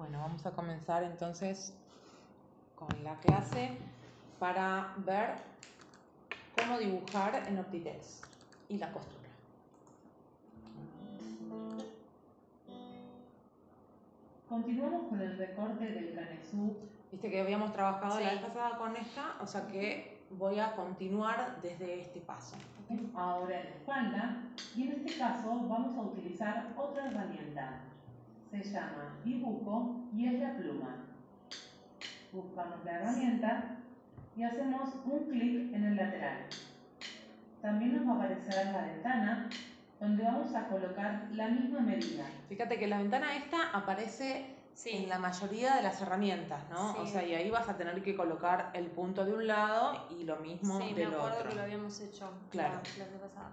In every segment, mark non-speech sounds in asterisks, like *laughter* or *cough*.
Bueno, vamos a comenzar entonces con la clase para ver cómo dibujar en Optitex y la costura. Continuamos con el recorte del canesú. Viste que habíamos trabajado la Sí. vez pasada con esta, o sea que voy a continuar desde este paso. Ahora en la espalda. Y en este caso vamos a utilizar otra herramienta. Se llama dibujo y es la pluma. Buscamos la herramienta y hacemos un clic en el lateral. También nos va a aparecer la ventana donde vamos a colocar la misma medida. Fíjate que la ventana esta aparece Sí. en la mayoría de las herramientas, ¿no? O Sí. sea, y ahí vas a tener que colocar el punto de un lado y lo mismo Sí, me del acuerdo otro. que lo habíamos hecho Claro. la clase pasada.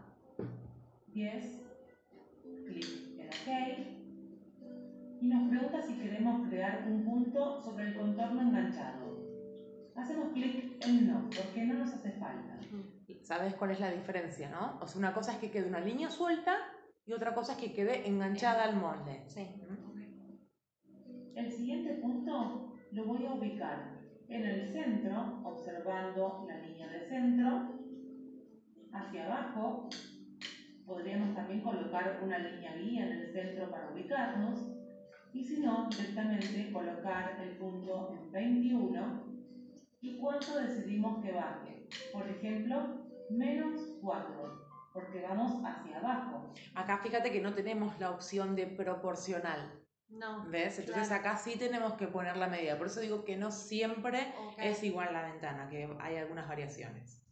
10, clic en OK. Y nos pregunta si queremos crear un punto sobre el contorno enganchado. Hacemos clic en no, porque no nos hace falta. ¿Sabes cuál es la diferencia, no? O sea, una cosa es que quede una línea suelta y otra cosa es que quede enganchada al molde. Sí. El siguiente punto lo voy a ubicar en el centro, observando la línea de centro. Hacia abajo, podríamos también colocar una línea guía en el centro para ubicarnos. Y si no, directamente colocar el punto en 21 y cuánto decidimos que baje. Por ejemplo, menos 4, porque vamos hacia abajo. Acá fíjate que no tenemos la opción de proporcional, No. ¿ves? Entonces Claro. acá sí tenemos que poner la medida. Por eso digo que no siempre Ok. es igual la ventana, que hay algunas variaciones.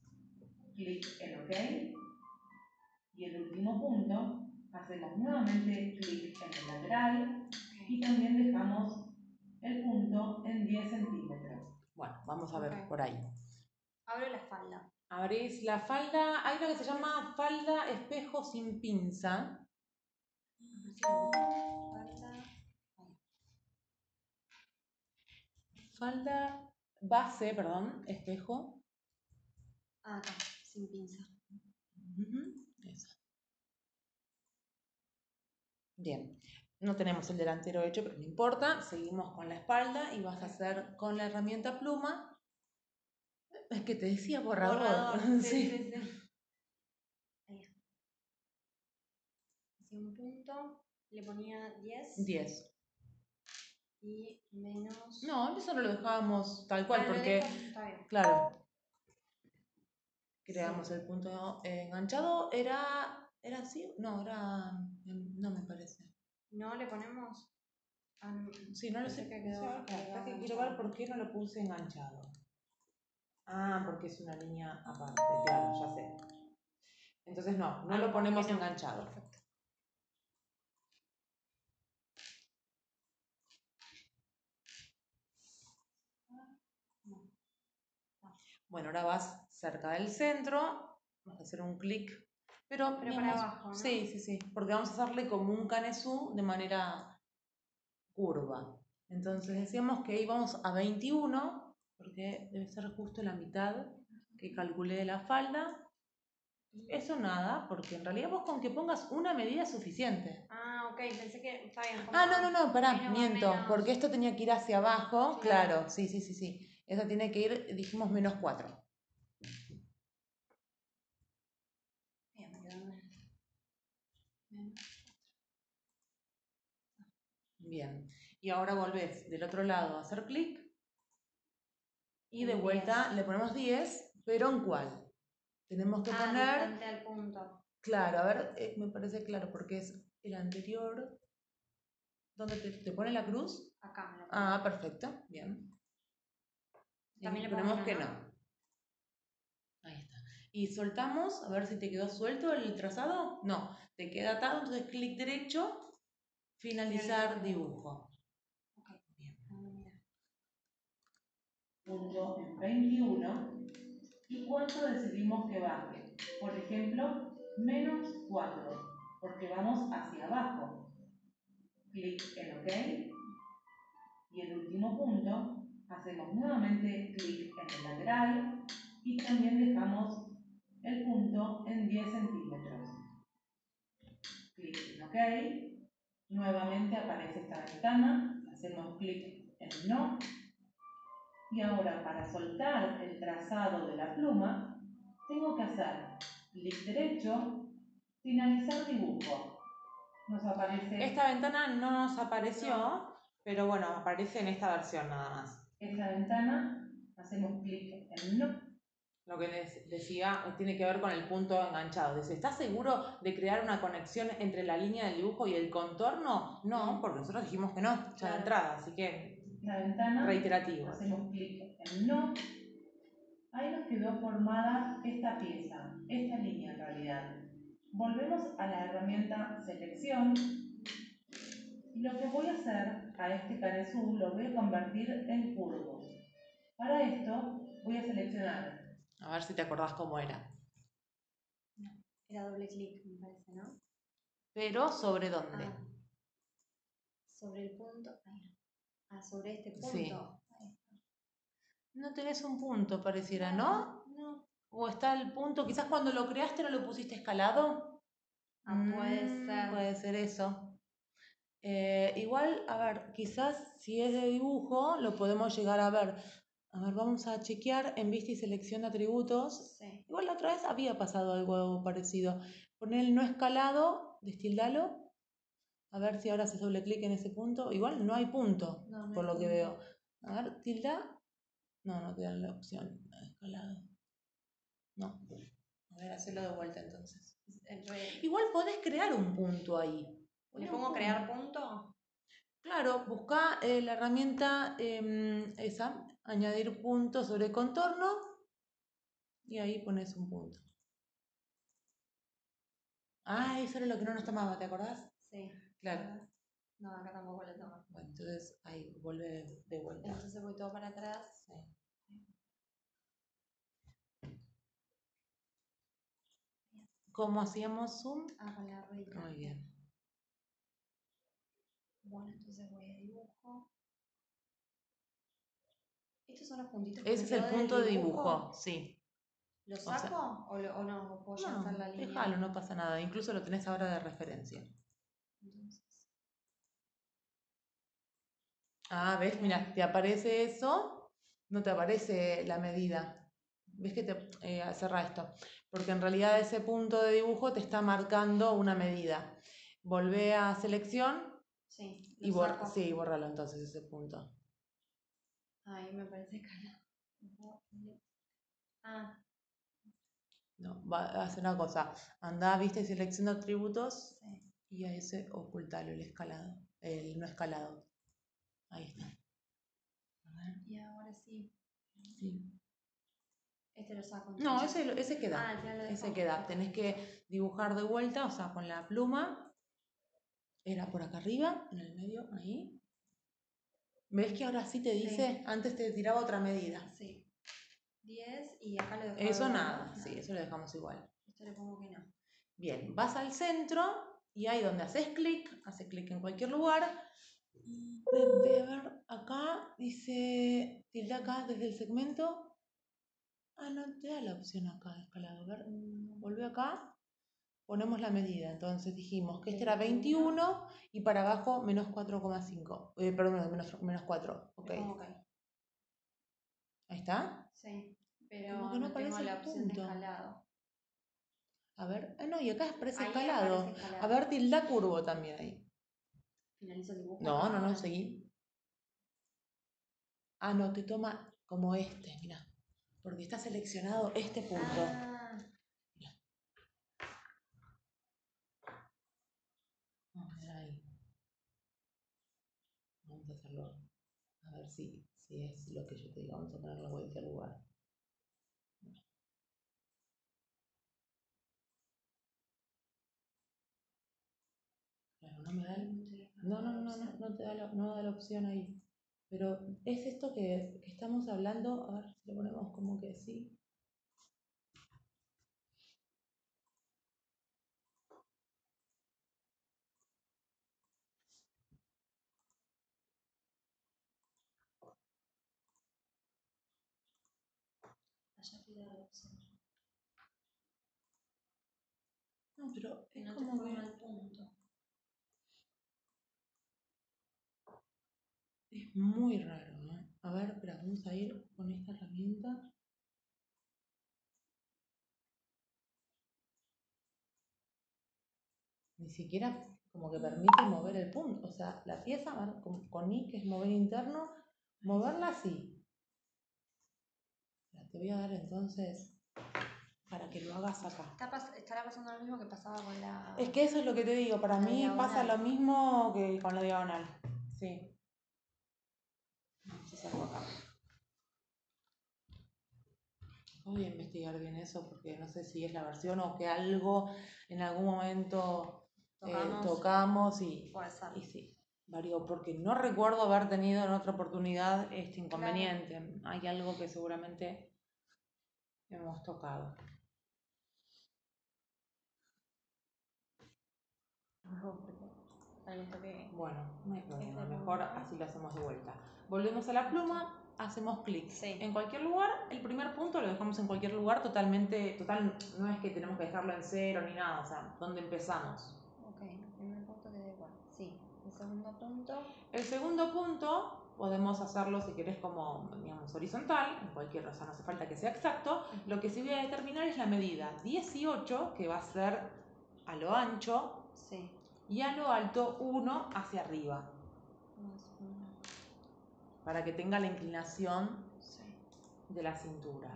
clic en OK. Y el último punto, hacemos nuevamente clic en el lateral y también dejamos el punto en 10 centímetros. Bueno, vamos a ver por ahí. Abro la espalda. Abrís la falda, hay una que se llama falda espejo sin pinza. Falda base, perdón, espejo. Ah, acá, sin pinza. Ujú, esa. Bien, no tenemos el delantero hecho, pero no importa. Seguimos con la espalda y vas a hacer con la herramienta pluma. Es que te decía borrador. Borrador. *laughs* Sí, Sí. sí. Ahí. Hacía un punto, le ponía 10 10. y menos. No, eso no lo dejábamos tal cual, Ah, porque, dejo, claro, creamos el punto enganchado. ¿Era, era así? No, era. No me parece. No le ponemos. Ah, no. Sí, no lo sé. que quedó- que quiero ver por qué no lo puse enganchado. Ah, porque es una línea aparte, claro, ya sé. Entonces no, no Ah, lo ¿por qué ponemos no? enganchado. Perfecto. Bueno, ahora vas cerca del centro, vas a hacer un clic, pero, Pero digamos, para abajo, ¿no? Sí, sí, sí, porque vamos a hacerle como un canesú de manera curva. Entonces decíamos que íbamos a 21, porque debe ser justo la mitad que calculé de la falda. Eso nada, porque en realidad vos con que pongas una medida es suficiente. Ah, ok, pensé que. Está bien. Ah, no, no, no, pará, menos, miento, menos. porque esto tenía que ir hacia abajo, Claro. claro, sí, sí, sí, sí. Esa tiene que ir, dijimos, menos 4. Bien, me quedó menos. Menos. Bien, y ahora volvés del otro lado a hacer clic y de vuelta 10. le ponemos 10, pero ¿en cuál? Tenemos que Ah, poner, al punto. claro, a ver, eh, me parece claro, porque es el anterior, ¿dónde te, te pone la cruz? Acá me Ah, perfecto, bien. También le ponemos que no. Y soltamos, a ver si te quedó suelto el trazado. No, te queda atado, entonces clic derecho, finalizar dibujo. Ok. Bien. Ah. Punto en 21 y cuánto decidimos que baje. Por ejemplo, menos 4, porque vamos hacia abajo. Clic en OK. Y el último punto, hacemos nuevamente clic en el lateral y también dejamos el punto en 10 centímetros. Clic en OK. Nuevamente aparece esta ventana, hacemos clic en no. Y ahora para soltar el trazado de la pluma, tengo que hacer clic derecho, finalizar dibujo. Nos aparece Esta ventana no nos apareció, pero bueno, aparece en esta versión nada más. esta ventana, hacemos clic en no. Lo que les decía tiene que ver con el punto enganchado. Dice, ¿estás seguro de crear una conexión entre la línea del dibujo y el contorno? No, porque nosotros dijimos que no, ya de Claro. entrada, así que La ventana, reiterativo. hacemos clic en no. Ahí nos quedó formada esta pieza, esta línea en realidad. Volvemos a la herramienta selección y lo que voy a hacer a este canesú lo voy a convertir en curvo. Para esto voy a seleccionar A ver si te acordás cómo era. Era doble clic, me parece, ¿no? Pero sobre dónde. Ah. Sobre el punto. Ah, sobre este punto. Sí. No tenés un punto, pareciera, ¿no? No. O está el punto, quizás cuando lo creaste no lo pusiste escalado. Ah, puede Mm, ser. Puede ser eso. Eh, igual, a ver, quizás si es de dibujo lo podemos llegar a ver. A ver, vamos a chequear en vista y selección de atributos. Sí. Igual la otra vez había pasado algo parecido. Poner el no escalado, destildalo. A ver si ahora haces doble clic en ese punto. Igual no hay punto, No, no por hay lo que veo. A ver, tilda. No, no te dan la opción. Escalado. No. A ver, hacelo de vuelta entonces. Igual podés crear un punto ahí. ¿Le pongo punto. crear punto? Claro, busca eh, la herramienta em, esa, añadir punto sobre contorno y ahí pones un punto. Ah, eso era lo que no nos tomaba, ¿te acordás? Sí. Claro. No, acá tampoco le toma. Bueno, entonces ahí vuelve de vuelta. Entonces voy todo para atrás. Sí. ¿Cómo hacíamos zoom? Ah, con la ruedita. Muy bien. Bueno, entonces voy a dibujo. ¿Estos son los puntitos que Ese es el punto de dibujo, sí. ¿Lo saco o, no? ¿O puedo No, la línea? déjalo, no pasa nada. Incluso lo tenés ahora de referencia. Entonces, Ah, ¿ves? Mira, te aparece eso, no te aparece la medida. ¿Ves que te eh, cerra esto? Porque en realidad ese punto de dibujo te está marcando una medida. Volvé a selección sí. y lo bor- saco. sí, bórralo entonces ese punto. Ahí me parece calado. Ah, No, va a hacer una cosa. Anda, viste, selecciona atributos sí. y a ese ocultalo, el escalado, el no escalado. Ahí está. A ver, Y ahora sí. sí. Este lo saco. No, ese, ese queda. Ah, ya lo Ese queda. Tenés que dibujar de vuelta, o sea, con la pluma. Era por acá arriba, en el medio, ahí. ¿Ves que ahora sí te dice? Antes te tiraba otra medida. Sí. 10 y acá lo dejo. Eso nada, sí, eso lo dejamos igual. Esto le pongo que no. Bien, vas al centro y ahí donde haces clic, haces clic en cualquier lugar. De, de- a ver, acá dice tilde acá desde el segmento. Ah, no te da la opción acá de escalado. A ver, mm, volvé acá. Ponemos la medida. Entonces dijimos que este era 21 y para abajo menos 4,5. Eh, perdón, menos, menos 4. Ok. Le pongo ok. Ahí está. Sí. Pero Como que no aparece el la punto. escalado. A ver. Ah, no, y acá aparece escalado. aparece escalado. A ver, tilda curvo también ahí. Finalizo el dibujo. No, no, no, seguí. Ah, no, te toma como este, mira. Porque está seleccionado este punto. Ah, Vamos a ver ahí. Vamos a hacerlo. A ver si, si es lo que yo te digo. Vamos a ponerlo en cualquier lugar. Claro, no me da el- No, no, no, no, no te da la, no da la opción ahí. Pero es esto que, que estamos hablando. A ver si lo ponemos como que sí. allá te da la opción. No, pero es no te como que- el punto. Es muy raro, ¿no? A ver, espera, vamos a ir con esta herramienta. Ni siquiera como que permite mover el punto. O sea, la pieza con, con I, que es mover interno, moverla así. Te voy a dar entonces que lo hagas acá. Está pas- estará pasando lo mismo que pasaba con la. Es que eso es lo que te digo, para mí pasa lo mismo que con la diagonal. Sí. Vamos a hacerlo acá. Voy a investigar bien eso porque no sé si es la versión o que algo en algún momento eh, Tocamos. tocamos y, y sí, varió, porque no recuerdo haber tenido en otra oportunidad este inconveniente. Hay algo que seguramente hemos tocado. Ojo, porque para esto que- Bueno, no hay problema, Este mejor así lo hacemos de vuelta. Volvemos a la pluma, hacemos clic. Sí. En cualquier lugar, el primer punto lo dejamos en cualquier lugar totalmente, total, no es que tenemos que dejarlo en cero ni nada, o sea, donde empezamos. Ok, el primer punto queda igual. Sí. El segundo punto. El segundo punto podemos hacerlo si querés como, digamos, horizontal, en cualquier, o sea, no hace falta que sea exacto. Lo que sí voy a determinar es la medida 18, que va a ser a lo ancho, Sí. Y a lo alto 1 hacia arriba, uno. para que tenga la inclinación de la cintura.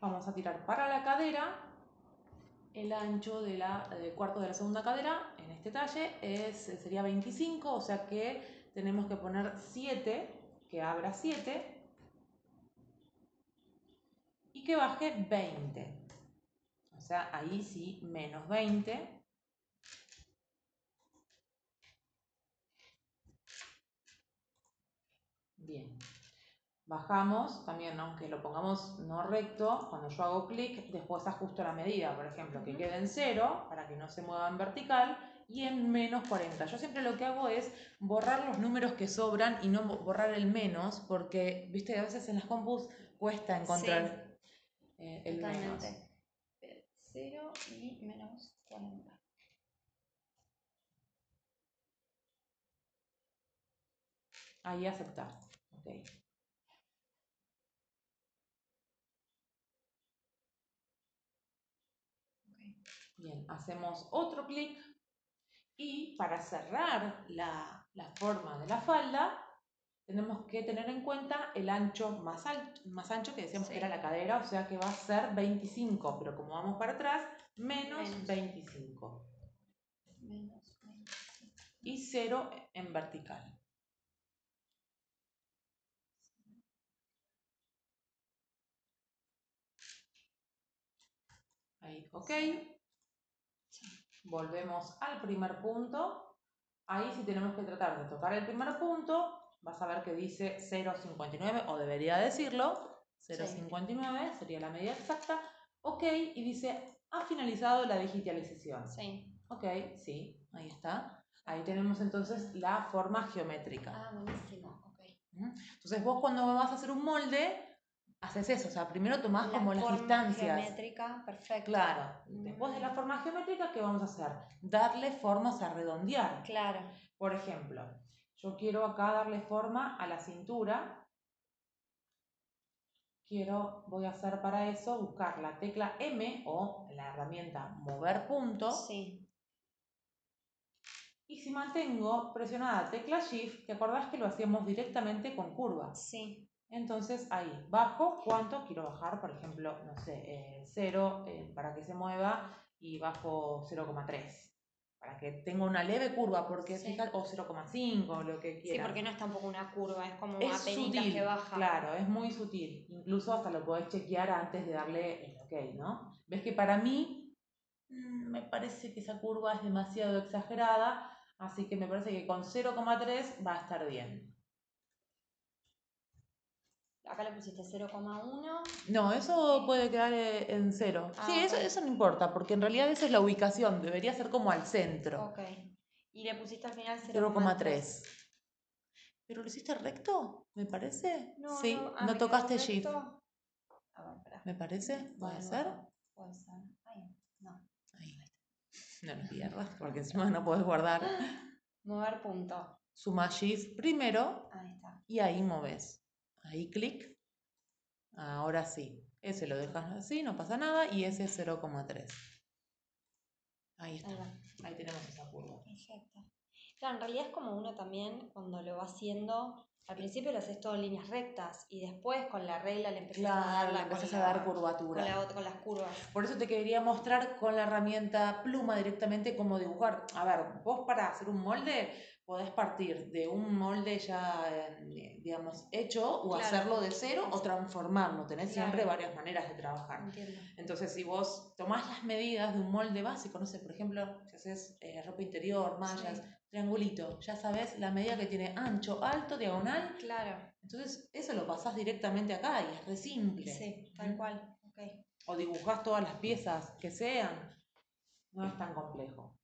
Vamos a tirar para la cadera. El ancho de la, del cuarto de la segunda cadera en este talle es, sería 25, o sea que tenemos que poner 7, que abra 7 y que baje 20. O sea, ahí sí, menos 20. Bien. Bajamos también, aunque lo pongamos no recto, cuando yo hago clic, después ajusto la medida, por ejemplo, que quede en cero para que no se mueva en vertical y en menos 40. Yo siempre lo que hago es borrar los números que sobran y no bo- borrar el menos, porque, viste, a veces en las compus cuesta encontrar eh, el menos. Totalmente. Eh, Cero y menos 40. Ahí aceptar. Ok. Bien, hacemos otro clic y para cerrar la, la forma de la falda tenemos que tener en cuenta el ancho más, alto, más ancho que decíamos Sí. que era la cadera, o sea que va a ser 25, pero como vamos para atrás, menos Menos. 25 Menos 25. y 0 en vertical. Ahí, ok. Volvemos al primer punto. Ahí sí tenemos que tratar de tocar el primer punto. Vas a ver que dice 0,59 o debería decirlo. 0,59 sería la medida exacta. Ok, y dice, ha finalizado la digitalización. Sí. Ok, sí, ahí está. Ahí tenemos entonces la forma geométrica. Ah, buenísimo. Ok. Entonces vos cuando vas a hacer un molde, haces eso. O sea, primero tomás La como las forma distancias. Geométrica, perfecto. Claro. Después de la Mm. forma geométrica, ¿qué vamos a hacer? Darle formas a redondear. Claro. Por ejemplo, yo quiero acá darle forma a la cintura. Quiero, voy a hacer para eso, buscar la tecla M o la herramienta mover punto. Sí. Y si mantengo presionada tecla Shift, ¿te acordás que lo hacíamos directamente con curvas? Sí. Entonces ahí, bajo, ¿cuánto quiero bajar? Por ejemplo, no sé, 0 para que se mueva y bajo 0,3 para que tenga una leve curva, porque Sí. fíjate, o 0,5, lo que Sí, quieras. porque no es tampoco una curva, es como es sutil, que baja. claro, es muy sutil. Incluso hasta lo podés chequear antes de darle el ok, ¿no? Ves que para mí mm, me parece que esa curva es demasiado exagerada, así que me parece que con 0,3 va a estar bien. Acá le pusiste 0,1. No, eso puede quedar eh, en cero. Ah, sí, eso, eso no importa, porque en realidad esa es la ubicación, debería ser como al centro. Ok. Y le pusiste al final 0,3. ¿Pero lo hiciste recto? ¿Me parece? No, sí, no, ah, no tocaste shift. A ver, espera. ¿Me parece? ¿Puede Bueno, ser? Puede ser. Ahí, no. Ahí. No lo pierdas, porque encima no puedes guardar. Mover punto. Suma Shift primero Ahí está. y ahí moves. Ahí clic. Ahora sí. Ese lo dejas así, no pasa nada. Y ese es 0,3. Ahí está. Ahí tenemos esa curva. Perfecto. Claro, en realidad es como uno también cuando lo va haciendo, al principio lo haces todo en líneas rectas y después con la regla le empezás a dar Claro, la, empezás a dar curvatura. Con, la con las curvas. Por eso te quería mostrar con la herramienta pluma directamente cómo dibujar. A ver, vos para hacer un molde podés partir de un molde ya, eh, digamos, hecho o Claro. hacerlo de cero o transformarlo. Tenés siempre Claro. varias maneras de trabajar. Entiendo. Entonces, si vos tomás las medidas de un molde básico, no sé, por ejemplo, si haces eh, ropa interior, mallas, Sí. Triangulito, ya sabés la medida que tiene ancho, alto, diagonal. Claro, Entonces, eso lo pasás directamente acá y es re simple. sí, tal Ujú. cual. O dibujás todas las piezas que sean, no es tan complejo.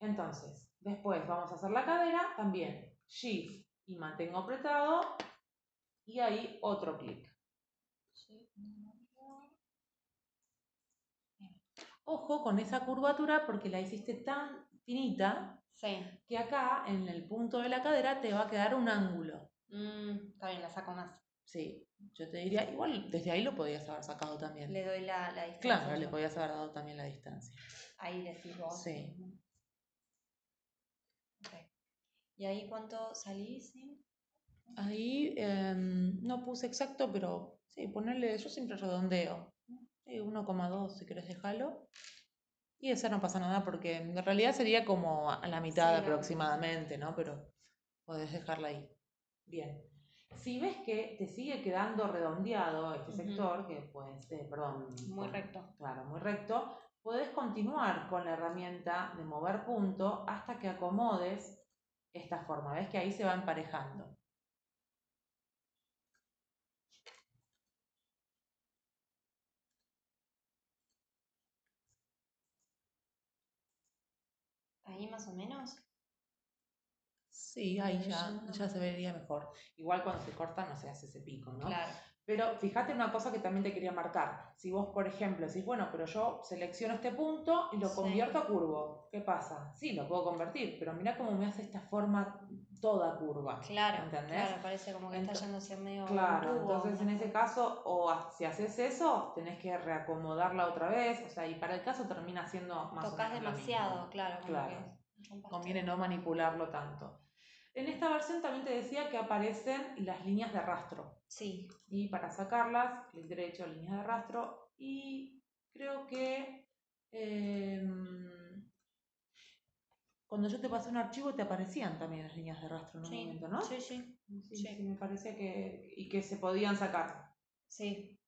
Entonces, después vamos a hacer la cadera, también Shift y mantengo apretado y ahí otro clic. Ojo con esa curvatura porque la hiciste tan finita Sí. que acá en el punto de la cadera te va a quedar un ángulo. Mm, está bien, la saco más. Sí, yo te diría, igual desde ahí lo podías haber sacado también. Le doy la, la distancia. Claro, le podías haber dado también la distancia. Ahí decís vos. Sí. ¿Y ahí cuánto salís? sí? Ahí em, no puse exacto, pero sí, ponerle, yo siempre redondeo. Sí, 1,2 si querés dejarlo. Y esa no pasa nada porque en realidad sería como a la mitad Sí, aproximadamente, ¿no? Pero podés dejarla ahí. Bien. Si ves que te sigue quedando redondeado este sector, que pues, eh, perdón. Muy con- recto. Claro, muy recto. Puedes continuar con la herramienta de mover punto hasta que acomodes esta forma. ¿Ves que ahí se va emparejando? Ahí más o menos. Sí, ahí ya- ya se vería mejor. Igual cuando se corta no se hace ese pico, ¿no? Claro. Pero fíjate una cosa que también te quería marcar. Si vos, por ejemplo, decís, bueno, pero yo selecciono este punto y lo Sí. convierto a curvo, ¿qué pasa? Sí, lo puedo convertir, pero mira cómo me hace esta forma toda curva. Claro, ¿Entendés? claro, parece como que está Ento- yendo hacia medio Claro, entonces en ese caso, o si haces eso, tenés que reacomodarla otra vez, o sea, y para el caso termina siendo más Tocas demasiado, claro. como Claro. que. Conviene no manipularlo tanto. En esta versión también te decía que aparecen las líneas de rastro. Sí, Y para sacarlas, clic derecho, líneas de rastro. Y creo que em, cuando yo te pasé un archivo te aparecían también las líneas de rastro en un sí, momento, ¿no? sí, sí, Sí, sí. sí, me parecía que. y que se podían sacar. sí.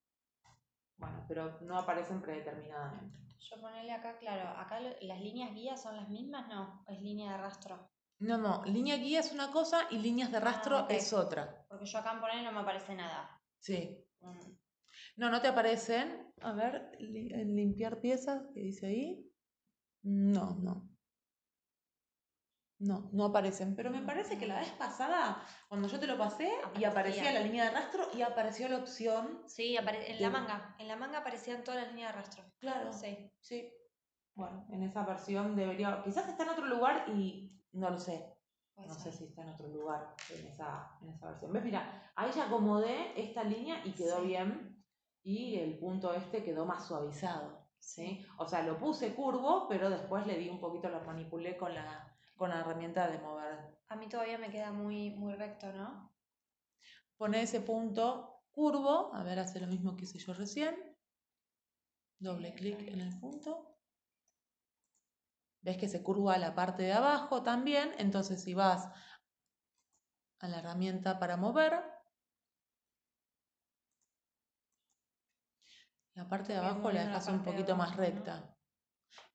Bueno, pero no aparecen predeterminadamente. Yo ponerle acá, claro, acá las líneas guías son las mismas, no, es línea de rastro. No, no, línea guía es una cosa y líneas de rastro Ah, ok. es otra. Porque yo acá en poner no me aparece nada. Sí. Mm, No, no te aparecen. A ver, li- limpiar piezas, ¿qué dice ahí? No, no. No, no aparecen. Pero me parece que la vez pasada, cuando yo te lo pasé y Aparecía. la línea de rastro y apareció la opción. Sí, en la manga. En la manga aparecían todas las líneas de rastro. Claro. Sí. Sí. Bueno, en esa versión debería. Quizás está en otro lugar y no lo sé. No sé si está en otro lugar en esa, en esa versión. ¿Ves? Mira, ahí ya acomodé esta línea y quedó Sí. bien. Y el punto este quedó más suavizado. Sí. O sea, lo puse curvo, pero después le di un poquito, lo manipulé con la, con la herramienta de mover. A mí todavía me queda muy, muy recto, ¿no? Pone ese punto curvo. A ver, hace lo mismo que hice yo recién. Doble clic en el punto. Ves que se curva la parte de abajo también. Entonces, si vas a la herramienta para mover, la parte de abajo la dejas un poquito más abajo, ¿no? recta.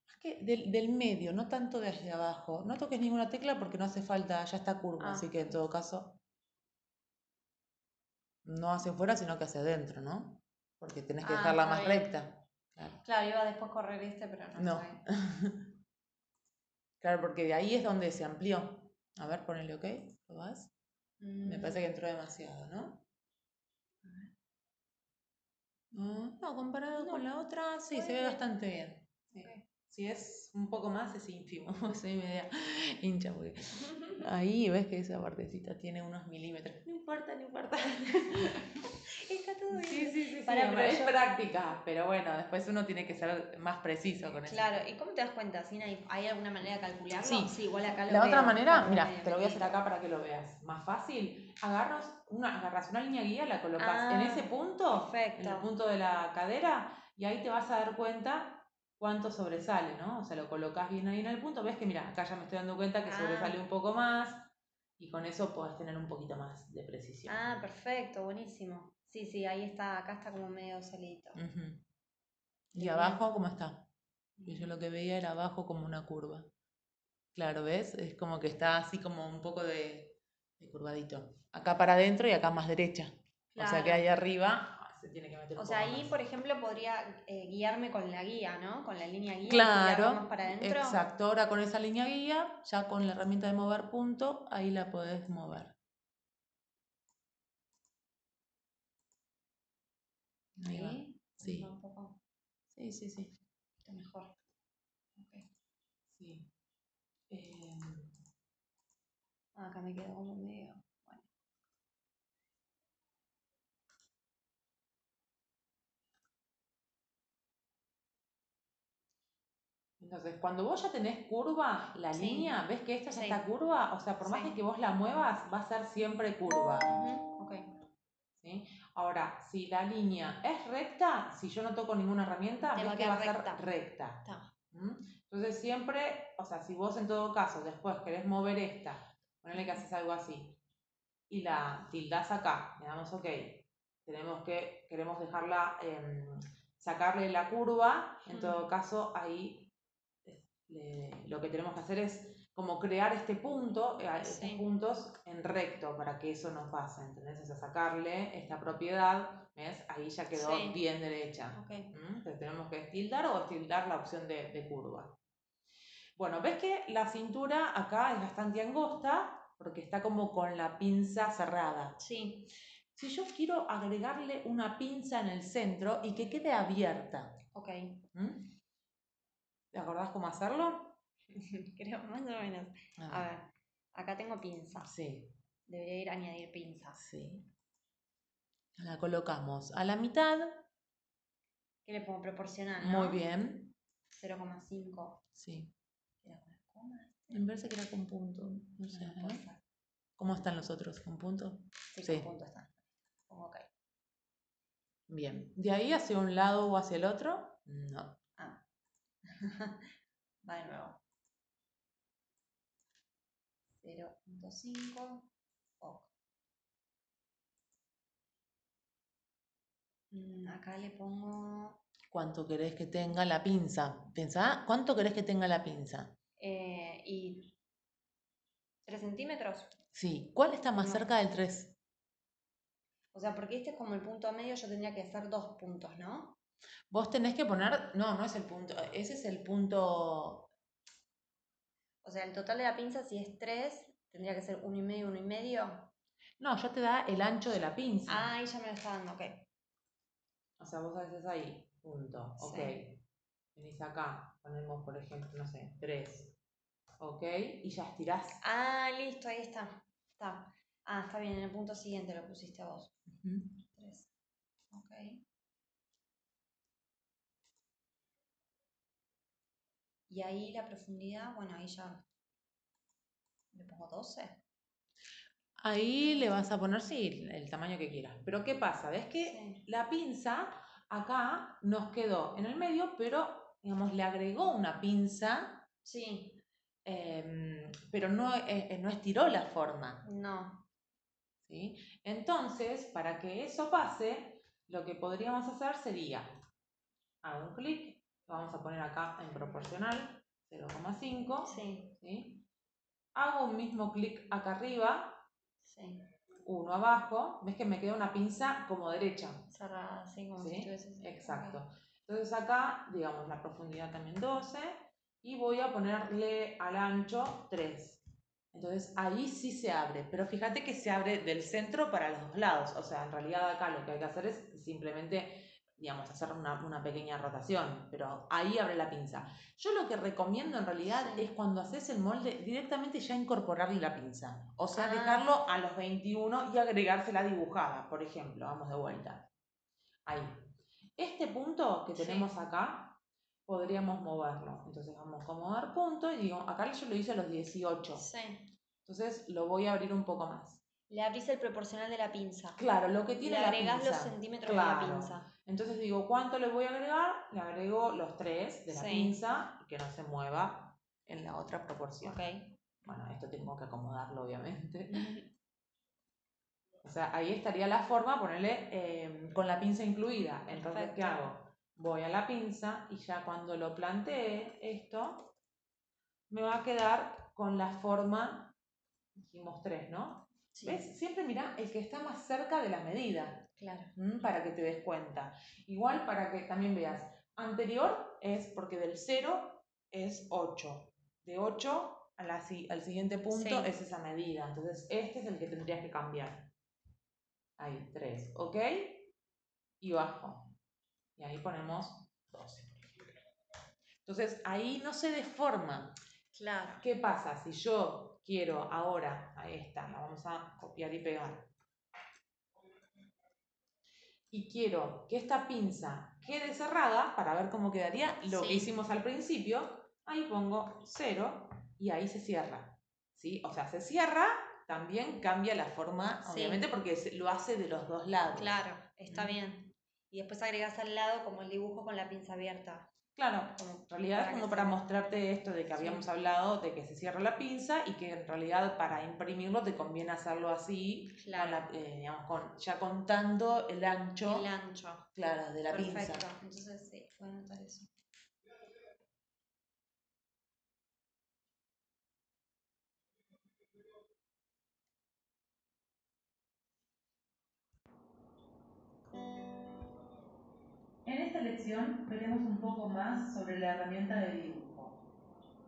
Más que del, del medio, no tanto desde abajo. No toques ninguna tecla porque no hace falta, ya está curva, Ah. así que en todo caso no hacia afuera, sino que hacia adentro, ¿no? Porque tenés que Ah, dejarla más bien. recta. Claro. Claro, iba a después correr este, pero no. No. *laughs* claro, porque de ahí es donde se amplió. A ver, ponele ok, ¿probás? Me Mm, parece que entró demasiado, ¿no? Ah, No, comparado con la otra, sí, se ve bastante bien. Si es un poco más, es ínfimo. *laughs* Soy media hincha porque ahí ves que esa partecita tiene unos milímetros. No importa, no importa. *laughs* Está todo bien. Sí, sí, sí, sí, pero es yo- práctica, pero bueno, después uno tiene que ser más preciso con eso. Claro, ¿y cómo te das cuenta? ¿Sin hay, ¿Hay alguna manera de calcularlo? Sí. igual acá lo La otra manera, mira, te lo voy a hacer acá para que lo veas. Más fácil, agarras una, agarras una línea guía, la colocas Ah, en ese punto, en el punto de la cadera, y ahí te vas a dar cuenta cuánto sobresale, ¿no? O sea, lo colocas bien ahí en el punto, ves que mira, acá ya me estoy dando cuenta que Ah. sobresale un poco más, y con eso podés tener un poquito más de precisión. Ah, perfecto, buenísimo. Sí, sí, ahí está, acá está como medio solito. Ujú. ¿Y Bien. abajo cómo está? Y yo lo que veía era abajo como una curva. Claro, ¿ves? Es como que está así como un poco de, de curvadito. Acá para adentro y acá más derecha. O sea que ahí arriba se tiene que meter un O sea, poco ahí, más. por ejemplo, podría eh, guiarme con la guía, ¿no? Con la línea guía. y Claro, más para adentro. exacto. Ahora con esa línea guía, ya con la herramienta de mover punto, ahí la podés mover. Ahí va. ¿Sí? Sí, Un poco sí, sí, sí. está mejor. Ok. sí. Em, Ah, acá me quedo como medio. Bueno. Entonces, cuando vos ya tenés curva la Sí. línea, ves que esta ya Sí. está curva, o sea, por más de que vos la muevas, va a ser siempre curva. Ujú, Ok. ¿sí? Ahora, si la línea es recta, si yo no toco ninguna herramienta, Te ves va que va a ser recta. recta. Está. ¿m? Entonces, siempre, o sea, si vos en todo caso después querés mover esta, ponele que haces algo así, y la tildás acá, le damos OK, tenemos que, queremos dejarla, sacarle la curva, en Mm. todo caso, ahí eh, lo que tenemos que hacer es como crear este punto, eh, estos Sí. puntos en recto para que eso no pase, ¿entendés? O sea, sacarle esta propiedad, ¿ves? Ahí ya quedó Sí. bien derecha. Ok. ¿Mm? Entonces tenemos que estildar o estildar la opción de, de curva. Bueno, ves que la cintura acá es bastante angosta porque está como con la pinza cerrada. Sí. Si yo quiero agregarle una pinza en el centro y que quede abierta, Ok. ¿m? ¿Te acordás cómo hacerlo? *laughs* Creo, más o menos. A ver, acá tengo pinza. Sí, Debería ir a añadir pinza. sí. La colocamos a la mitad. ¿Qué le pongo? Proporcional, ¿no? Muy bien. 0,5. Sí. Era con las comas. Me parece que era con punto. No sé. No, ¿eh? ¿Cómo están los otros? ¿Con punto? Sí, Sí. con punto está. Pongo ok. Bien. ¿De ahí hacia un lado o hacia el otro? No. *laughs* Va de nuevo. 0.5. Ok. Mm, acá le pongo ¿Cuánto querés que tenga la pinza? Pensá, ¿cuánto querés que tenga la pinza? eh, y 3 centímetros. Sí. ¿Cuál está más No. cerca del 3? O sea, porque este es como el punto medio, yo tendría que hacer dos puntos, ¿no? Vos tenés que poner. No, no es el punto. Ese es el punto. O sea, el total de la pinza, si es 3, tendría que ser uno y medio, uno y medio. No, ya te da el ancho de la pinza. Ah, ahí ya me lo está dando, ok. O sea, vos haces ahí. Punto. Ok. Sí. Venís acá. Ponemos, por ejemplo, no sé, 3. Ok. Y ya estirás. Ah, listo, ahí está. Está. Ah, está bien, en el punto siguiente lo pusiste vos. Ujú. 3. Ok. Y ahí la profundidad, bueno, ahí ya le pongo 12. Ahí le vas a poner, sí, el tamaño que quieras. Pero ¿qué pasa? ¿Ves que Sí. la pinza acá nos quedó en el medio, pero, digamos, le agregó una pinza, Sí, em, pero no, eh, no estiró la forma. no. ¿sí? Entonces, para que eso pase, lo que podríamos hacer sería, hago un clic, vamos a poner acá en proporcional, 0,5, Sí, ¿sí? hago un mismo clic acá arriba, sí. uno abajo, ves que me queda una pinza como derecha, Cerrada, así como ¿sí? Exacto. Entonces acá, digamos, la profundidad también 12 y voy a ponerle al ancho 3. Entonces ahí sí se abre, pero fíjate que se abre del centro para los dos lados. O sea, en realidad acá lo que hay que hacer es simplemente digamos, hacer una, una pequeña rotación, pero ahí abre la pinza. Yo lo que recomiendo en realidad es cuando haces el molde, directamente ya incorporarle la pinza. O sea, Ah. dejarlo a los 21 y agregársela dibujada, por ejemplo. Vamos de vuelta. Ahí. Este punto que Sí. tenemos acá, podríamos moverlo. Entonces vamos a mover punto y digo, acá yo lo hice a los 18. Sí. Entonces lo voy a abrir un poco más. Le abrís el proporcional de la pinza. Claro, lo que Le tiene la agregás los centímetros de la pinza. Entonces digo, ¿cuánto le voy a agregar? Le agrego los tres de la Sí. pinza y que no se mueva en la otra proporción. Ok. Bueno, esto tengo que acomodarlo, obviamente. O sea, ahí estaría la forma, ponerle eh, con la pinza incluida. Entonces, ¿qué hago? Voy a la pinza y ya cuando lo plantee esto, me va a quedar con la forma, dijimos tres, ¿no? Sí, ¿Ves? Siempre mira el que está más cerca de la medida. claro. para que te des cuenta. Igual para que también veas, anterior es porque del 0 es 8. De 8 a la al siguiente punto Sí. es esa medida. Entonces este es el que tendrías que cambiar. Ahí, 3, ¿ok? Y bajo. Y ahí ponemos 12. por ejemplo. Entonces ahí no se deforma. Claro. ¿Qué pasa? Si yo quiero ahora, ahí está, la vamos a copiar y pegar. Y quiero que esta pinza quede cerrada para ver cómo quedaría lo que hicimos al principio, ahí pongo 0 y ahí se cierra. ¿Sí? O sea, se cierra, también cambia la forma, Sí. obviamente, porque lo hace de los dos lados. Claro, está Mm. bien. Y después agregás al lado como el dibujo con la pinza abierta. Claro, En realidad es como para mostrarte esto de que Sí. habíamos hablado de que se cierra la pinza y que en realidad para imprimirlo te conviene hacerlo así, con la- eh, digamos, con, ya contando el ancho el ancho. claro, de la Perfecto. pinza. Entonces sí, voy a anotar eso. Lección veremos un poco más sobre la herramienta de dibujo.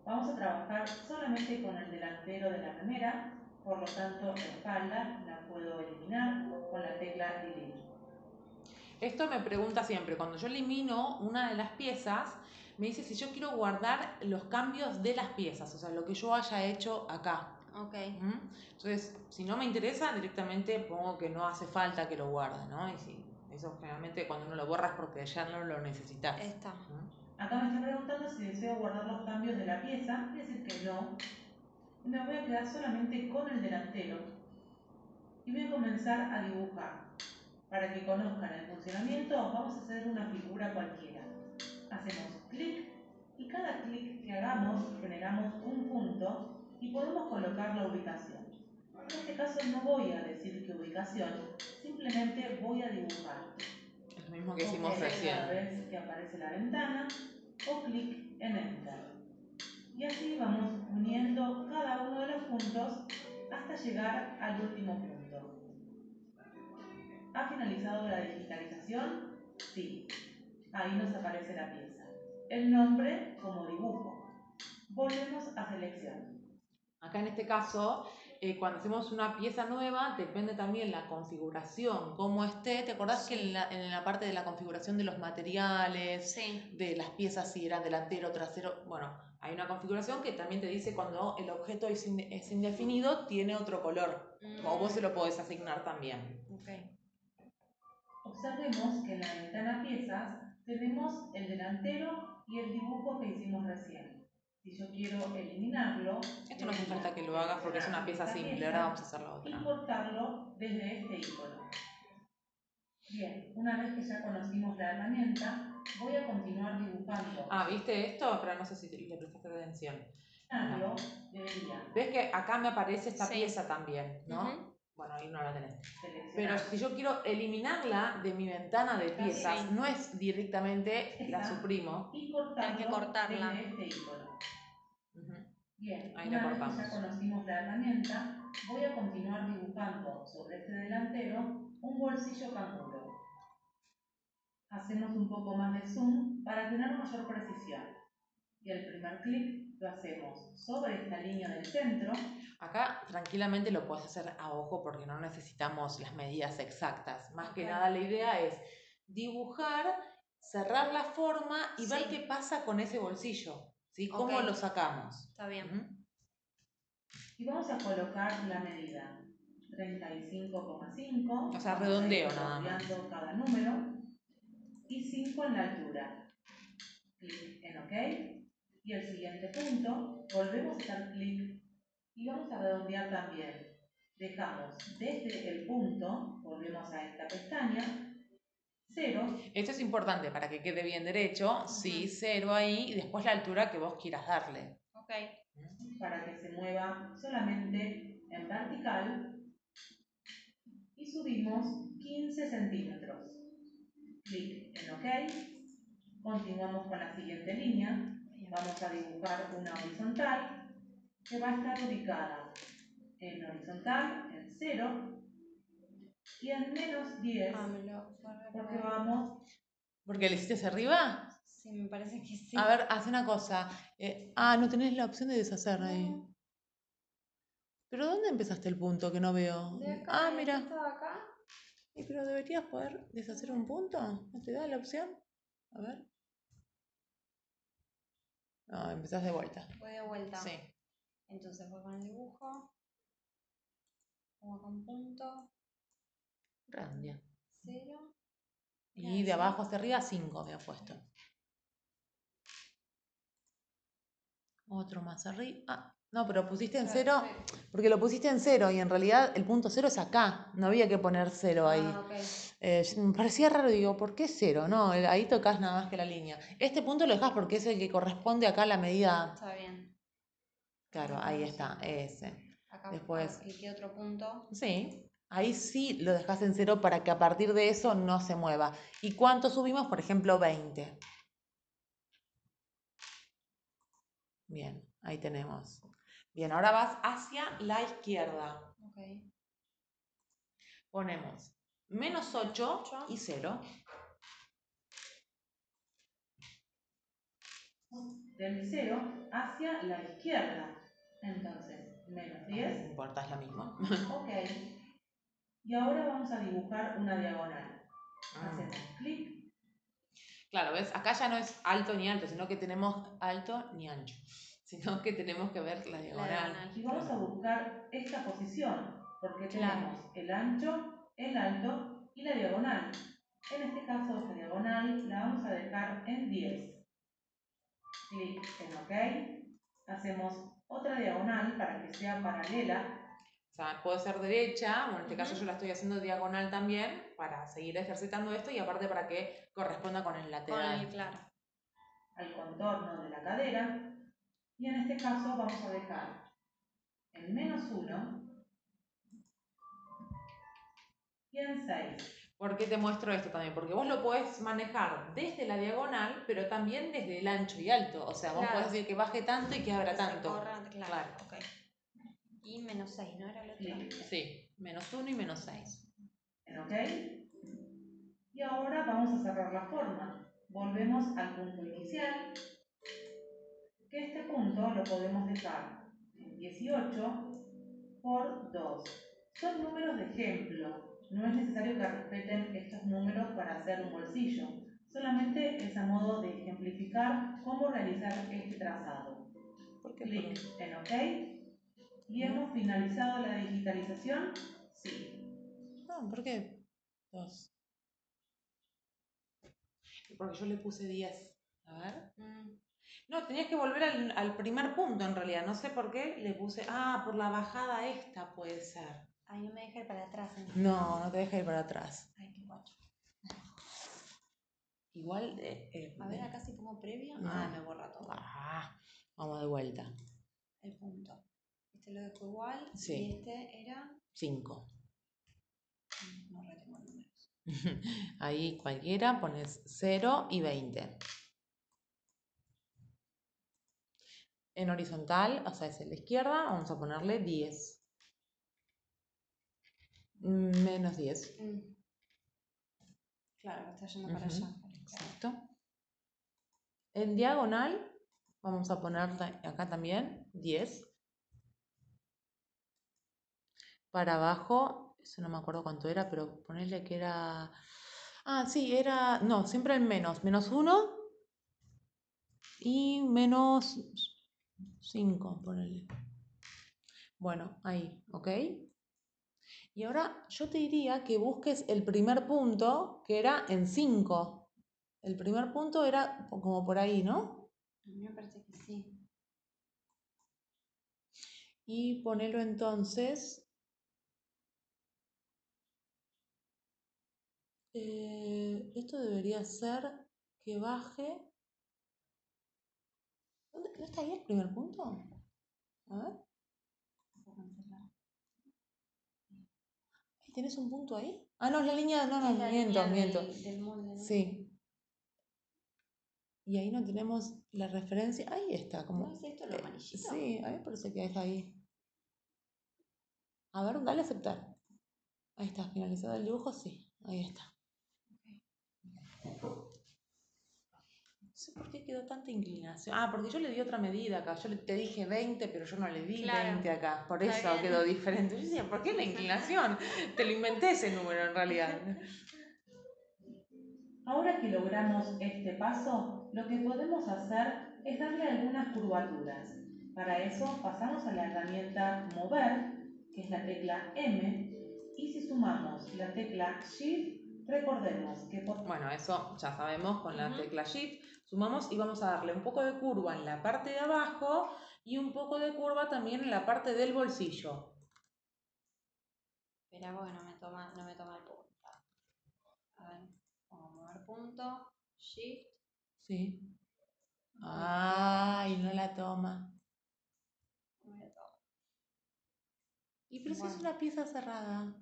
Vamos a trabajar solamente con el delantero de la remera, por lo tanto la espalda la puedo eliminar con la tecla Delete. Esto me pregunta siempre, cuando yo elimino una de las piezas, me dice si yo quiero guardar los cambios de las piezas, o sea, lo que yo haya hecho acá. Ok. ¿Mm? Entonces, si no me interesa, directamente pongo que no hace falta que lo guarde, ¿no? Y si, eso generalmente cuando uno lo borra es porque ya no lo necesitas. Está. ¿Mm? Acá me está preguntando si deseo guardar los cambios de la pieza, voy a decir que no. Y me voy a quedar solamente con el delantero. Y voy a comenzar a dibujar. Para que conozcan el funcionamiento, vamos a hacer una figura cualquiera. Hacemos clic y cada clic que hagamos generamos un punto y podemos colocar la ubicación. En este caso no voy a decir qué ubicación, simplemente voy a dibujar. Lo mismo que hicimos recién. Cada vez que aparece la ventana o clic en Enter. Y así vamos uniendo cada uno de los puntos hasta llegar al último punto. ¿Ha finalizado la digitalización? Sí. Ahí nos aparece la pieza. El nombre como dibujo. Volvemos a selección. Acá en este caso, eh, cuando hacemos una pieza nueva, depende también la configuración, cómo esté. ¿Te acordás Sí. que en la, en la parte de la configuración de los materiales, Sí. de las piezas, si era delantero, trasero, bueno, hay una configuración que también te dice cuando el objeto es, inde- es indefinido, tiene otro color, o vos se lo podés asignar también. Mm. Observemos que en la ventana piezas tenemos el delantero y el dibujo que hicimos recién. Si yo quiero eliminarlo, Esto no hace falta que lo hagas porque es una pieza simple, ahora vamos a hacer la y otra. cortarlo desde este icono. Bien, una vez que ya conocimos la herramienta, voy a continuar dibujando. Ah, ¿viste esto? Pero no sé si le prestaste atención. Debería ¿Ves que acá me aparece esta Sí. pieza también, no? Ujú. Bueno, ahí no la tenés. Pero si yo quiero eliminarla de mi ventana de piezas, Sí. no es directamente la suprimo. y cortarlo Hay que cortarla. desde este icono. Bien, Ahí una vez que ya conocimos la herramienta, voy a continuar dibujando sobre este delantero un bolsillo canguro. Hacemos un poco más de zoom para tener mayor precisión. Y el primer clic lo hacemos sobre esta línea del centro Acá tranquilamente lo puedes hacer a ojo porque no necesitamos las medidas exactas. Más que nada la idea es dibujar, cerrar la forma y ver qué pasa con ese bolsillo. ¿Sí? ¿Cómo Ok. lo sacamos? Está bien. ¿Mm? Y vamos a colocar la medida. 35,5. O sea, redondeo nada más. redondeando cada número. Y 5 en la altura. Clic en OK. Y el siguiente punto, volvemos a hacer clic y vamos a redondear también. Dejamos desde el punto, volvemos a esta pestaña, 0 Esto es importante para que quede bien derecho. Sí, cero ahí y después la altura que vos quieras darle. Ok. para que se mueva solamente en vertical y subimos 15 centímetros. Clic en OK. Continuamos con la siguiente línea. Vamos a dibujar una horizontal que va a estar ubicada en horizontal en 0 y en menos 10 Ah, me lo porque vamos ¿Porque le hiciste hacia arriba? Sí, me parece que sí. A ver, haz una cosa. Eh, ah, no tenés la opción de deshacer ahí. No, ¿Pero dónde empezaste el punto que no veo? de acá, ah, ¿y mira. acá? ¿Y pero deberías poder deshacer un punto? ¿No te da la opción? A ver. No, empezás de vuelta. Voy de vuelta. Sí. Entonces voy con el dibujo. Pongo acá un punto. Redondea. Cero. Y de abajo hacia arriba, 5 había puesto. Otro más arriba. Ah, no, pero pusiste en cero, porque lo pusiste en cero y en realidad el punto cero es acá. No había que poner cero ahí. Ah. Eh, me parecía raro, digo, ¿por qué cero? No, el- ahí tocas nada más que la línea. Este punto lo dejas porque es el que corresponde acá a la medida. Está bien. Claro, ahí está, ese. Acá Después- cliqué otro punto. Sí, ahí sí lo dejas en cero para que a partir de eso no se mueva. ¿Y cuánto subimos? Por ejemplo, 20. Bien, ahí tenemos. Bien, ahora vas hacia la izquierda. Ok. Ponemos menos 8 Ocho. y 0. del 0 hacia la izquierda. Entonces, menos No 10 importa, es lo mismo. Ok. Y ahora vamos a dibujar una diagonal. Ah. Hacemos clic, Claro, ¿ves? Acá ya no es alto ni alto, sino que tenemos alto ni ancho. *laughs* Sino que tenemos que ver la diagonal. diagonal. y vamos a buscar esta posición, porque Claro. tenemos el ancho, el alto y la diagonal. En este caso, esta diagonal la vamos a dejar en 10. Clic en OK. Hacemos otra diagonal para que sea paralela. O sea, puede ser derecha, o en este caso yo la estoy haciendo diagonal también, para seguir ejercitando esto y aparte para que corresponda con el Con lateral. el claro. al contorno de la cadera y en este caso vamos a dejar en menos 1 y en 6. ¿Por qué te muestro esto también? Porque vos lo podés manejar desde la diagonal, pero también desde el ancho y alto. O sea, vos Claro. podés decir que baje tanto y que abra tanto. corra, claro. Y menos 6, ¿no era el otro? Sí, menos uno y menos seis. en OK. Y ahora vamos a cerrar la forma. Volvemos al punto inicial, que este punto lo podemos dejar en 18 por 2. Son números de ejemplo. No es necesario que respeten estos números para hacer un bolsillo. Solamente es a modo de ejemplificar cómo realizar este trazado. ¿Por qué? Clic en OK. ¿Y hemos finalizado la digitalización? Sí. No, ¿por qué? Dos. Porque yo le puse 10. A ver. Mm, No, tenías que volver al, al primer punto en realidad. No sé por qué le puse. Ah, por la bajada esta puede ser. Ay, no me deja ir para atrás. ¿eh? No, no te deja ir para atrás. Ay, qué guacho. *laughs* Igual. eh, eh, A ver, acá si pongo previo. No. Ah, me borra todo. Ah, vamos de vuelta. El punto. Este lo dejo igual. Sí. Y este era. 5. mm, No retengo números. *laughs* Ahí cualquiera pones 0 y 20. En horizontal, o sea, es en la izquierda, vamos a ponerle 10. Mm, Menos 10. Mm. Claro, está yendo para Ujú, allá. para. Exacto. En diagonal, vamos a ponerle acá también 10. Para abajo, eso no me acuerdo cuánto era, pero ponerle que era... Ah, sí, era. No, siempre el menos. Menos 1 y menos 5, ponele. Bueno, ahí, ¿ok? Y ahora yo te diría que busques el primer punto, que era en 5. El primer punto era como por ahí, ¿no? A mí me parece que sí. Y ponelo entonces. Eh, esto debería ser que baje. ¿Dónde, ¿No está ahí el primer punto? A ver. ¿Tienes un punto ahí? Ah, no, es la línea. No, no, miento, miento. Sí. Y ahí no tenemos la referencia. Ahí está, como. ¿No es esto lo eh, amarillito? Sí, a mí me parece que es ahí. A ver, dale a aceptar. Ahí está, finalizado el dibujo, sí, ahí está. No sé por qué quedó tanta inclinación. Ah, porque yo le di otra medida acá. Yo te dije 20, pero yo no le di Claro. 20 acá. Por eso quedó diferente. Yo decía, ¿por qué la inclinación? Te lo inventé ese número en realidad. Ahora que logramos este paso, lo que podemos hacer es darle algunas curvaturas. Para eso pasamos a la herramienta Mover, que es la tecla M, y si sumamos la tecla Shift, recordemos que por Bueno, eso ya sabemos con la tecla Shift. Sumamos y vamos a darle un poco de curva en la parte de abajo y un poco de curva también en la parte del bolsillo. Espera, porque no me toma, no me toma el punto. A ver, vamos a mover punto, shift. Sí. Ay, no la toma. no me toma. Y pero si es una pieza cerrada.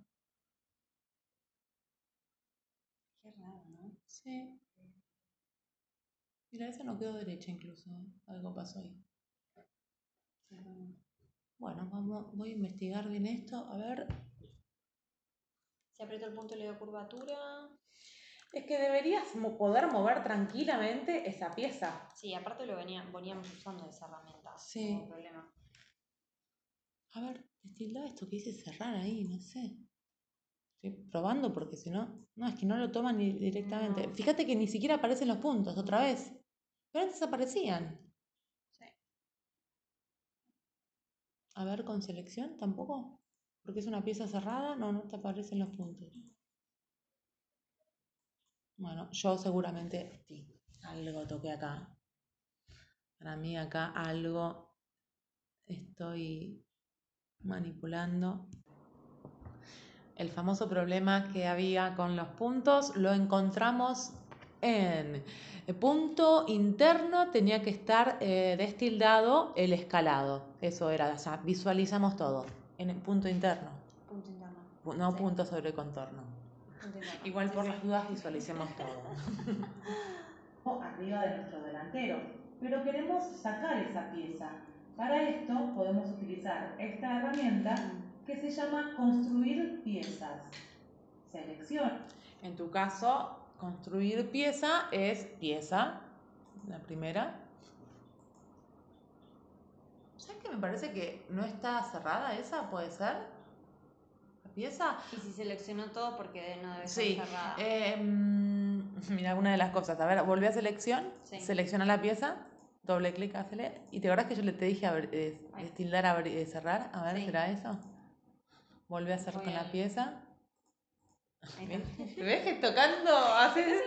Qué raro, Sí. Mira, esa no quedó derecha incluso. Algo pasó ahí. Bueno, vamos, voy a investigar bien esto. A ver. Si aprieto el punto y le doy curvatura. Es que deberías poder mover tranquilamente esa pieza. Sí, aparte lo venía, veníamos usando esa herramienta. Sí. No problema. A ver, destildá esto que dice cerrar ahí, no sé. Estoy probando porque si no. No, es que no lo toman ni directamente. No. Fíjate que ni siquiera aparecen los puntos otra vez. Pero antes aparecían. Sí. A ver, con selección tampoco. Porque es una pieza cerrada, no, no te aparecen los puntos. Bueno, yo seguramente sí, algo toqué acá. Para mí acá algo estoy manipulando. El famoso problema que había con los puntos lo encontramos en el punto interno tenía que estar eh, destildado el escalado. Eso era, o sea, visualizamos todo en el punto interno, Punto interno. no Sí. punto sobre contorno. Punto interno. Igual Sí, por sí. las dudas visualicemos *laughs* todo. arriba de nuestro delantero, pero queremos sacar esa pieza. Para esto podemos utilizar esta herramienta que se llama construir piezas. Selecciona En tu caso, construir pieza es pieza, la primera. ¿Sabes que me parece que no está cerrada esa? ¿Puede ser? ¿La pieza? Y si seleccionó todo porque no debe Sí. estar cerrada. Eh, *laughs* mira, una de las cosas. A ver, volví a selección, Sí. selecciona la pieza, doble clic, hacele. ¿Y te acordás que yo le te dije abri- eh, Ahí. destildar, abri- eh, cerrar? A ver, Sí. ¿será eso? Volví a hacer Voy con la pieza. ¿Ves? está. ¿Ves que tocando haces...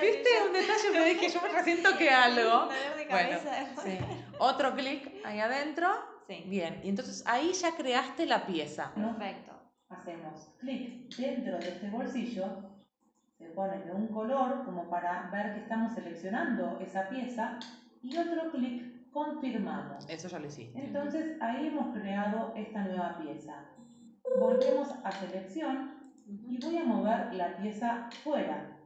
¿Viste? Un detalle, pero dije, yo recién *laughs* toqué algo. Un dolor de Bueno, sí. Otro clic ahí adentro. Sí. Bien, y entonces ahí ya creaste la pieza. Perfecto. hacemos clic dentro de este bolsillo, se pone de un color como para ver que estamos seleccionando esa pieza y otro clic confirmamos. Eso ya lo hiciste. Entonces ahí hemos creado esta nueva pieza. Volvemos a selección y voy a mover la pieza fuera.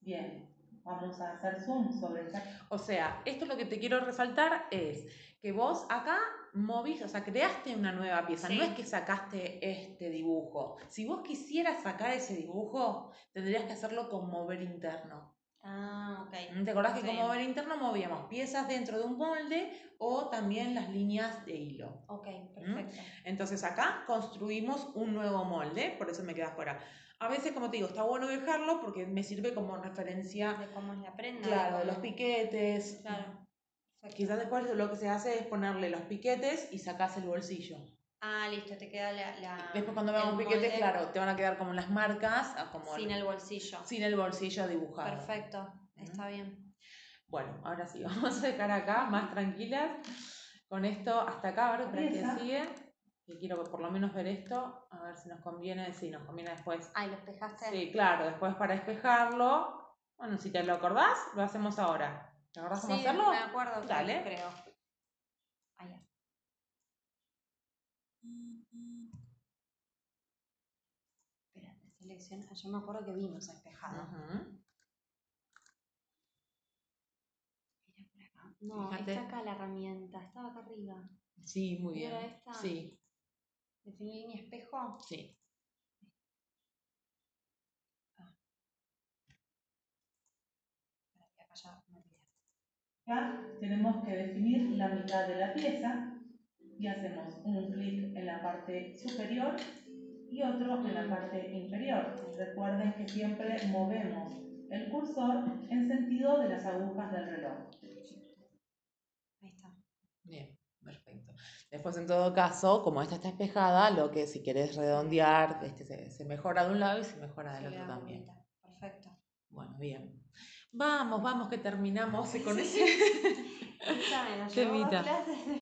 Bien, vamos a hacer zoom sobre esta O sea, esto lo que te quiero resaltar es que vos acá movís, o sea, creaste una nueva pieza. Sí. No es que sacaste este dibujo. Si vos quisieras sacar ese dibujo, tendrías que hacerlo con mover interno. Ah, ok. ¿Te acordás que Sí. con mover interno movíamos piezas dentro de un molde o también las líneas de hilo? Ok, perfecto. Entonces acá construimos un nuevo molde, por eso me queda fuera. A veces, como te digo, está bueno dejarlo porque me sirve como referencia, De cómo es la prenda. claro, de los piquetes. Claro. Quizás después lo que se hace es ponerle los piquetes y sacás el bolsillo. Ah, listo, te queda la. la Después cuando el veamos piquetes, molde claro, te van a quedar como las marcas, ah, como Sin el bolsillo. sin el bolsillo dibujado. Perfecto, está bien. Bueno, ahora sí, *laughs* vamos a dejar acá más tranquilas. Con esto hasta acá, a ver, que Empieza. sigue. Que quiero por lo menos ver esto, a ver si nos conviene, si nos conviene después. Ay, ¿lo despejaste? Sí, claro, después para despejarlo, bueno, si te lo acordás, lo hacemos ahora. ¿Te acordás cómo Sí, hacerlo? me acuerdo, Dale. creo. Allá. Yo me acuerdo que vimos espejado. Ujú. Era por acá. No, Fíjate. está acá la herramienta, estaba acá arriba. Sí, muy ¿Y bien. era esta? Sí, Definir línea espejo. sí. Espera, que acá ya me olvidé. Acá tenemos que definir la mitad de la pieza y hacemos un clic en la parte superior y otro en la parte inferior. Recuerden que siempre movemos el cursor en sentido de las agujas del reloj. Ahí está. Bien, perfecto. Después, en todo caso, como esta está espejada, lo que si querés redondear, este, se, se mejora de un lado y se mejora del Se otro también. Perfecto. Bueno, bien. Vamos, vamos, que terminamos con Sí. *laughs* ese. Temita. de